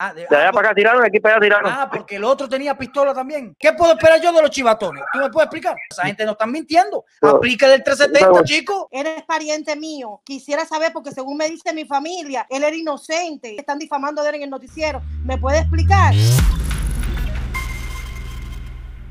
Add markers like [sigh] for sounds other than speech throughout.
Ah, de, De allá ah, para acá tiraron, de aquí para allá tiraron. Ah, porque el otro tenía pistola también. ¿Qué puedo esperar yo de los chivatones? ¿Tú me puedes explicar? Esa gente no está mintiendo. Aplica del 370, No. chico. Eres pariente mío. Quisiera saber, porque según me dice mi familia, él era inocente. Están difamando de él en el noticiero. ¿Me puede explicar?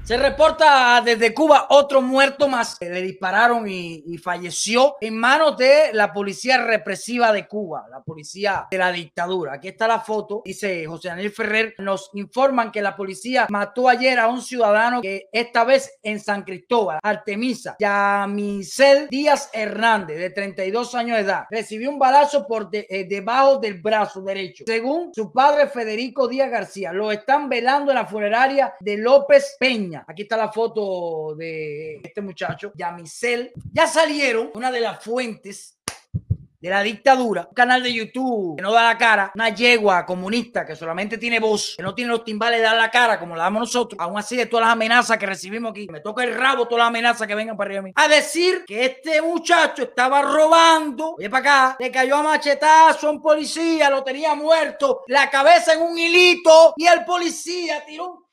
Se reporta desde Cuba otro muerto más. Le dispararon y, falleció en manos de la policía represiva de Cuba, la policía de la dictadura. Aquí está la foto. Dice José Daniel Ferrer. Nos informan que la policía mató ayer a un ciudadano que esta vez en San Cristóbal, Artemisa, Yamisel Díaz Hernández, de 32 años de edad. Recibió un balazo por eh, debajo del brazo derecho. Según su padre Federico Díaz García, lo están velando en la funeraria de López Peña. Aquí está la foto de este muchacho, Yamisel. Ya salieron una de las fuentes de la dictadura, un canal de YouTube que no da la cara, una yegua comunista que solamente tiene voz, que no tiene los timbales de dar la cara como la damos nosotros, aún así de todas las amenazas que recibimos aquí, me toca el rabo todas las amenazas que vengan para arriba de mí, a decir que este muchacho estaba robando, oye para acá, le cayó a machetazo a un policía, lo tenía muerto, la cabeza en un hilito y el policía tiró un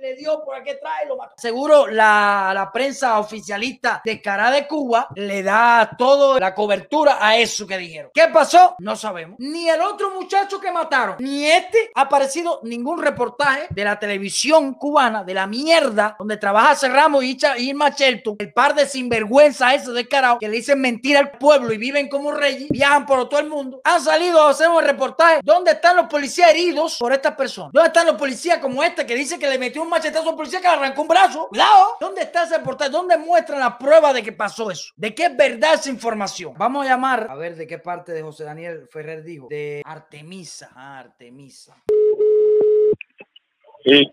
le dio por aquí y lo mató. Seguro la, la prensa oficialista de Cara de Cuba le da toda la cobertura a eso que dijeron. ¿Qué pasó? No sabemos. Ni el otro muchacho que mataron, ni este ha aparecido ningún reportaje de la televisión cubana, de la mierda, donde trabaja Cerramos y Irma Shelton, el par de sinvergüenza ese de carajo, que le dicen mentira al pueblo y viven como reyes, viajan por todo el mundo. Han salido a hacer un reportaje. ¿Dónde están los policías heridos por estas personas? ¿Dónde están los policías como este que dice que le metió un machetazo a un policía que le arrancó un brazo? Cuidado. ¿Dónde está ese reportaje? ¿Dónde muestran la prueba de que pasó eso? ¿De qué es verdad esa información? Vamos a llamar a ver de qué parte de José Daniel Ferrer dijo. De Artemisa. Ah, Artemisa. Sí,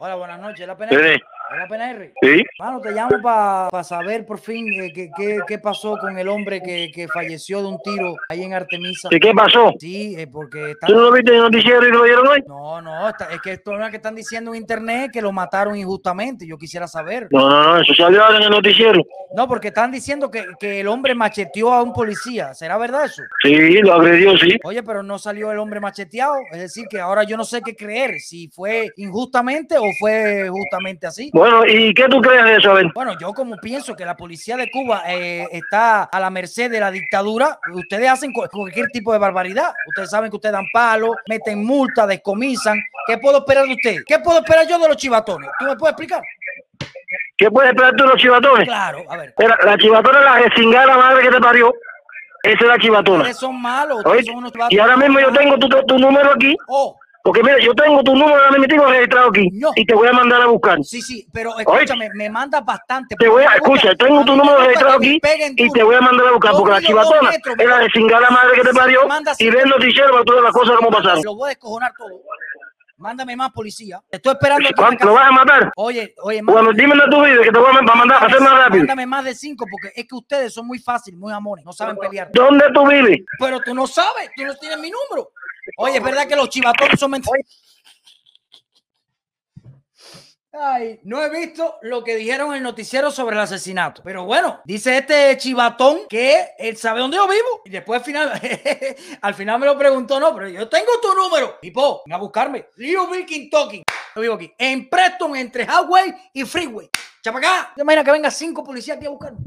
Hola, buenas noches. ¿La sí, PNR? ¿Es la PNR? sí. Mano, te llamo para saber por fin eh, qué, qué- qué pasó con el hombre que, que falleció de un tiro ahí en Artemisa. ¿Y qué pasó? Sí, eh, porque está... ¿Tú no lo viste en el noticiero y lo vieron hoy? No, no, está- es que esto es lo que están diciendo en internet que lo mataron injustamente. Yo quisiera saber. No, no, no, eso salió en el noticiero. No, porque están diciendo que, que el hombre macheteó a un policía. ¿Será verdad eso? Sí, lo agredió, sí. Oye, pero no salió el hombre macheteado. Es decir, que ahora yo no sé qué creer, si fue injustamente o fue justamente así. Bueno, ¿y qué tú crees de eso? Ver. Bueno, yo como pienso que la policía de Cuba eh, está a la merced de la dictadura, ustedes hacen cu- cualquier tipo de barbaridad. Ustedes saben que ustedes dan palos, meten multa, descomisan. ¿Qué puedo esperar de ustedes? ¿Qué puedo esperar yo de los chivatones? ¿Tú me puedes explicar? ¿Qué puedes esperar tú de los chivatones? Claro, a ver. Mira, la chivatona es la resingada madre que te parió. Esa es la chivatona. Ustedes son malos, ustedes Oye, son unos y ahora mismo yo tengo tu, tu número aquí. Oh, Porque mira, yo tengo tu número ahora mismo registrado aquí. No. Y te voy a mandar a buscar. sí, sí, pero escúchame, me manda bastante. Te voy a, escucha, tengo tu número registrado aquí y te voy a mandar a buscar porque la chivatona la me- de cingada madre que te parió y así- ve el noticiero para ver las cosas como pasaron. Lo voy a descojonar todo. Mándame más policía. Te estoy esperando. ¿Cuánto lo vas a matar? Oye, oye, Bueno, dime de tu vida que te voy a ma- a mandar a hacer más rápido. Mándame más de cinco porque es que ustedes son muy fáciles, muy amores, no saben pelear. ¿Dónde tú vives? Pero tú no sabes, tú no tienes mi número. Oye, es verdad que los chivatones son mentiras. Ay, no he visto lo que dijeron en el noticiero sobre el asesinato. Pero bueno, dice este chivatón que él sabe dónde yo vivo. Y después al final, [laughs] al me lo preguntó, no, pero yo tengo tu número. Tipo, ven a buscarme. Bill Talking. Yo vivo aquí. En Preston, entre Highway y Freeway. Chapacá. ¿Te imaginas que venga cinco policías aquí a buscarme?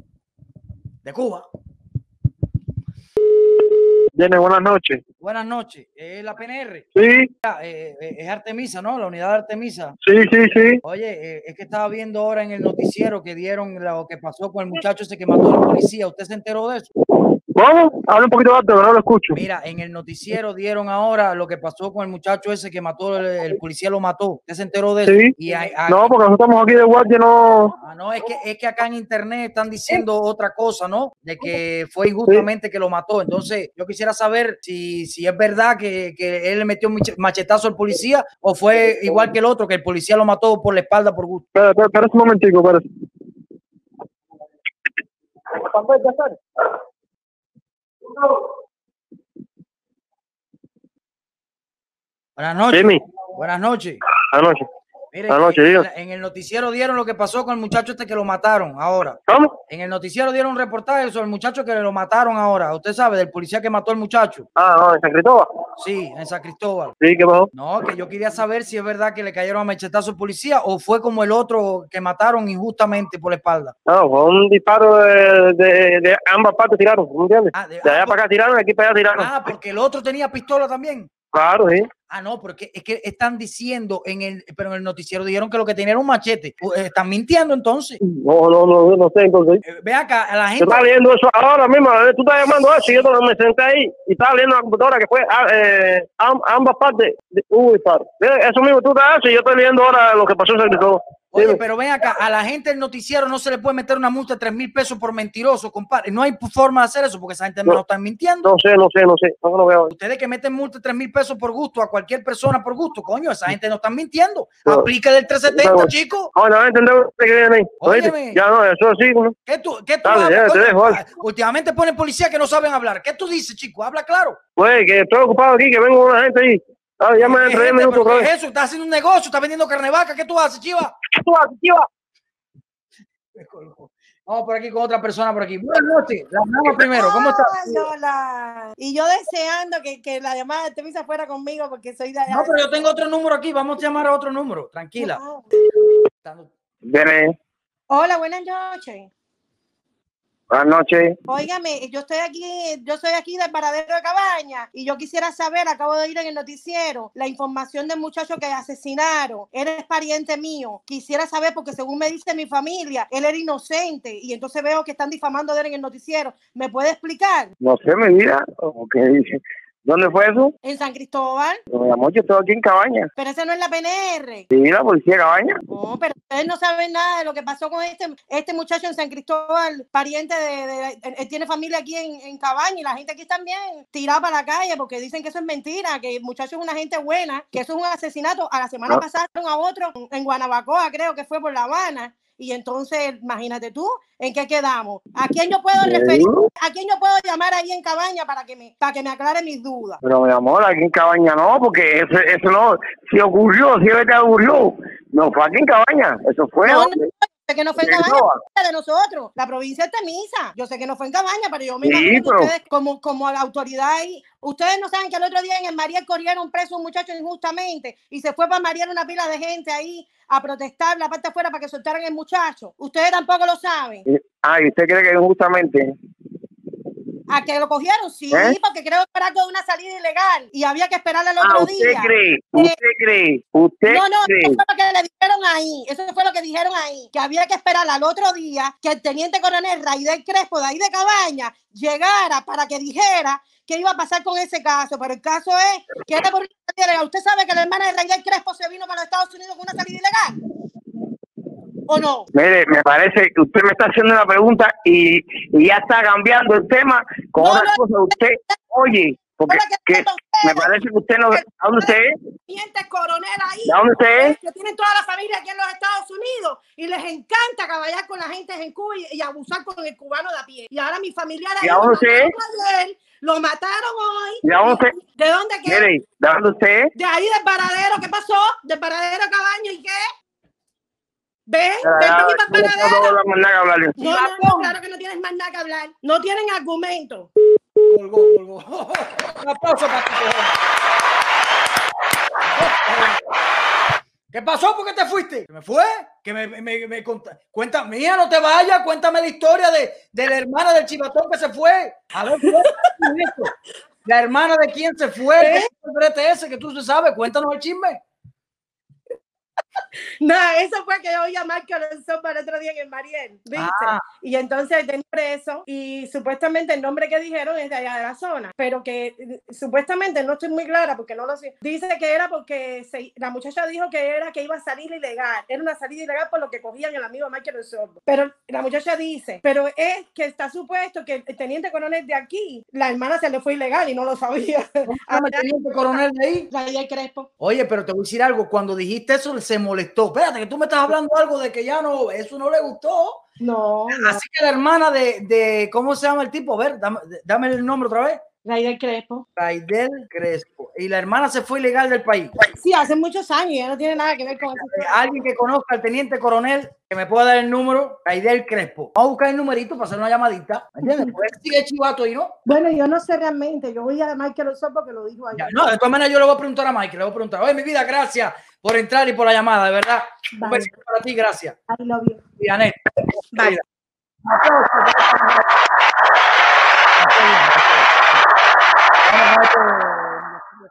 De Cuba. Viene, buenas noches. Buenas noches. Es la PNR. Sí, eh, eh, es Artemisa, ¿no? La unidad de Artemisa. sí, sí, sí. Oye, eh, es que estaba viendo ahora en el noticiero que dieron lo que pasó con el muchacho ese que mató a la policía. ¿Usted se enteró de eso? ¿Cómo? Habla un poquito alto, no lo escucho. Mira, en el noticiero dieron ahora lo que pasó con el muchacho ese que mató, el, el policía lo mató. ¿Usted se enteró de eso? Sí. Y hay- hay- No, porque nosotros estamos aquí de guardia, no. Ah, no, es que, es que acá en internet están diciendo otra cosa, ¿no? De que fue injustamente que lo mató. Entonces, yo quisiera saber si, si es verdad que, que él le metió un machetazo al policía o fue igual que el otro, que el policía lo mató por la espalda por gusto. Espera, un momentico, espera. Buenas noches. Jimmy, Buenas noches. anoche. Mire, En, el noticiero dieron lo que pasó con el muchacho este que lo mataron ahora. ¿Cómo? En el noticiero dieron un reportaje sobre el muchacho que lo mataron ahora. Usted sabe, del policía que mató al muchacho. Ah, no, en San Cristóbal. Sí, en San Cristóbal. Sí, ¿qué pasó? No, que yo quería saber si es verdad que le cayeron a machetazo al policía o fue como el otro que mataron injustamente por la espalda. No, fue un disparo de, de, de ambas partes tiraron, ¿me entiendes? Ah, de- De allá ah, para acá tiraron, de aquí para allá tiraron. Ah, porque el otro tenía pistola también. Claro, sí. Ah, no, porque es que están diciendo en el, pero en el noticiero dijeron que lo que tenía era un machete. Eh, Están mintiendo entonces. No, no, no, no sé, entonces. Eh, Ve acá, a la gente. estaba leyendo eso ahora mismo, tú estás llamando a eso y yo me senté ahí y estaba leyendo la computadora que fue ah, eh, am- ambas partes disparo. Mira, Eso mismo tú estás haciendo y yo estoy leyendo ahora lo que pasó en San Cristóbal. Oye, pero ven acá, a la gente del noticiero no se le puede meter una multa de 3 mil pesos por mentiroso, compadre. No hay forma de hacer eso porque esa gente no, No. está mintiendo. No sé, no sé, no sé. No lo veo. Ustedes que meten multa de 3 mil pesos por gusto a cualquier persona por gusto, coño, esa gente no está mintiendo. No. Aplica del 370, No. chico. No entender lo que. Ya no, eso sí. ¿no? ¿Qué tú, qué tú Dale, hablas, ya, te dejo. Últimamente ponen policías que no saben hablar. ¿Qué tú dices, chico? Habla claro. Pues que estoy ocupado aquí, que vengo una gente ahí. Ah, ya me ¿Qué entré gente? minutos ¿Pero otra qué vez. es eso? ¿Estás haciendo un negocio? ¿Estás vendiendo carne de vaca? ¿Qué tú haces, chiva? ¿Qué tú haces, chiva? Me colgó. Vamos por aquí con otra persona por aquí. Buenas noches. La primero. ¿Cómo estás? Hola. Y yo deseando que, que la llamada de Temisa fuera conmigo porque soy de allá. No, pero yo tengo otro número aquí. Vamos a llamar a otro número. Tranquila. Viene. Hola, buenas noches. Buenas noches. Óigame, yo estoy aquí, yo soy aquí del paradero de Cabaña y yo quisiera saber, acabo de ir en el noticiero, la información del muchacho que asesinaron. Él es pariente mío. Quisiera saber porque según me dice mi familia, él era inocente y entonces veo que están difamando de él en el noticiero. ¿Me puede explicar? No sé, mi vida. ¿o qué dice? ¿Dónde fue eso? En San Cristóbal, Mi amor, yo estoy aquí en Cabaña. pero ese no es la PNR. Sí, la policía de Cabaña. No, pero ustedes no saben nada de lo que pasó con este, este muchacho en San Cristóbal, pariente de, de- él- él tiene familia aquí en, en Cabaña y la gente aquí también tirada para la calle porque dicen que eso es mentira, que el muchacho es una gente buena, que eso es un asesinato. A la semana No. pasada a otro en Guanabacoa, creo que fue por La Habana. Y entonces, imagínate tú, ¿en qué quedamos? ¿A quién yo puedo referir? ¿A quién yo puedo llamar ahí en Cabaña para que me, para que me aclare mis dudas? Pero mi amor, aquí en Cabaña no, porque eso, eso no, si ocurrió, si verdad ocurrió, no fue aquí en Cabaña, eso fue. No, no, hombre. Sé que no fue en ¿De Cabaña, de nosotros, la provincia de Temisa. Yo sé que no fue en Cabaña, pero yo me Sí, imagino que ustedes, como, como la autoridad ahí, ustedes no saben que el otro día en el Mariel corrieron preso un muchacho injustamente y se fue para Mariel una pila de gente ahí a protestar la parte afuera para que soltaran el muchacho. Ustedes tampoco lo saben. Ah, ¿y usted cree que injustamente? ¿A que lo cogieron? Sí, ¿Eh? porque creo que era algo de una salida ilegal y había que esperar al Ah, otro ¿usted día. cree? ¿Usted cree? ¿Usted No, no, cree? eso fue lo que le dijeron ahí. Eso fue lo que dijeron ahí. Que había que esperar al otro día que el teniente coronel Raidel Crespo de ahí de Cabaña llegara para que dijera qué iba a pasar con ese caso. Pero el caso es que era por. ¿Usted sabe que la hermana de Raidel Crespo se vino para los Estados Unidos con una salida ilegal? ¿O no? Mire, me parece que usted me está haciendo una pregunta y, y ya está cambiando el tema con No, otra no, cosa. Usted, oye, porque que que me parece que usted no... ¿A dónde usted es? Teniente coronel ahí. ¿A dónde usted es? que tienen toda la familia aquí en los Estados Unidos y les encanta caballar con la gente en Cuba y, y abusar con el cubano de a pie. Y ahora mis familiares ¿Y a lo dónde usted lo mataron hoy. ¿Y a dónde? ¿De dónde qué? Mire, ¿de dónde usted? De ahí del paradero, ¿qué pasó? Del paradero Cabaño y qué? ¿Ven? ¿Ven Ah, mi no. No, no, claro que no tienes más nada que hablar. No tienen argumento. Colgó, colgó. Un aplauso para ti. ¿Qué pasó? ¿Por qué te fuiste? ¿Que me fue? Que me, me, me conta- cuenta, mía, no te vayas, cuéntame la historia de, de la hermana del chivatón que se fue. A ver, la hermana de quién se fue, ¿Eh? ¿Qué el brete ese que tú se sabes, cuéntanos el chisme. No, eso fue que yo oí a Marco Alonso para el otro día en el Mariel, ¿viste? Ah. Y entonces tenía preso y supuestamente el nombre que dijeron es de allá de la zona, pero que eh, supuestamente no estoy muy clara porque no lo sé. Dice que era porque se- la muchacha dijo que era que iba a salir ilegal, era una salida ilegal por lo que cogían el amigo Michael Alonso. Pero la muchacha dice, pero es que está supuesto que el teniente coronel de aquí, la hermana se le fue ilegal y no lo sabía. [laughs] ¿Cómo el teniente coronel de ahí? Rafael Crespo. Oye, pero te voy a decir algo. Cuando dijiste eso, se molestó. Espérate, que tú me estás hablando algo de que ya no, eso no le gustó. No, no. Así que la hermana de, de ¿cómo se llama el tipo? A ver, dame, dame el nombre otra vez. Raidel Crespo. Raidel Crespo. Y la hermana se fue ilegal del país. Sí, hace muchos años, ya no tiene nada que ver con eso. Eh, Alguien que conozca al teniente coronel que me pueda dar el número, Raidel Crespo. Vamos a buscar el numerito para hacer una llamadita. ¿Me entiendes? Porque sigue chivato y no. Bueno, yo no sé realmente, yo voy a Michael Oso porque lo dijo ayer. no, de todas maneras yo le voy a preguntar a Mike, le voy a preguntar, oye, mi vida, gracias por entrar y por la llamada, de verdad. Un Vale. besito para ti, gracias. I love you. Y Anet. Bye. Vamos হয়তো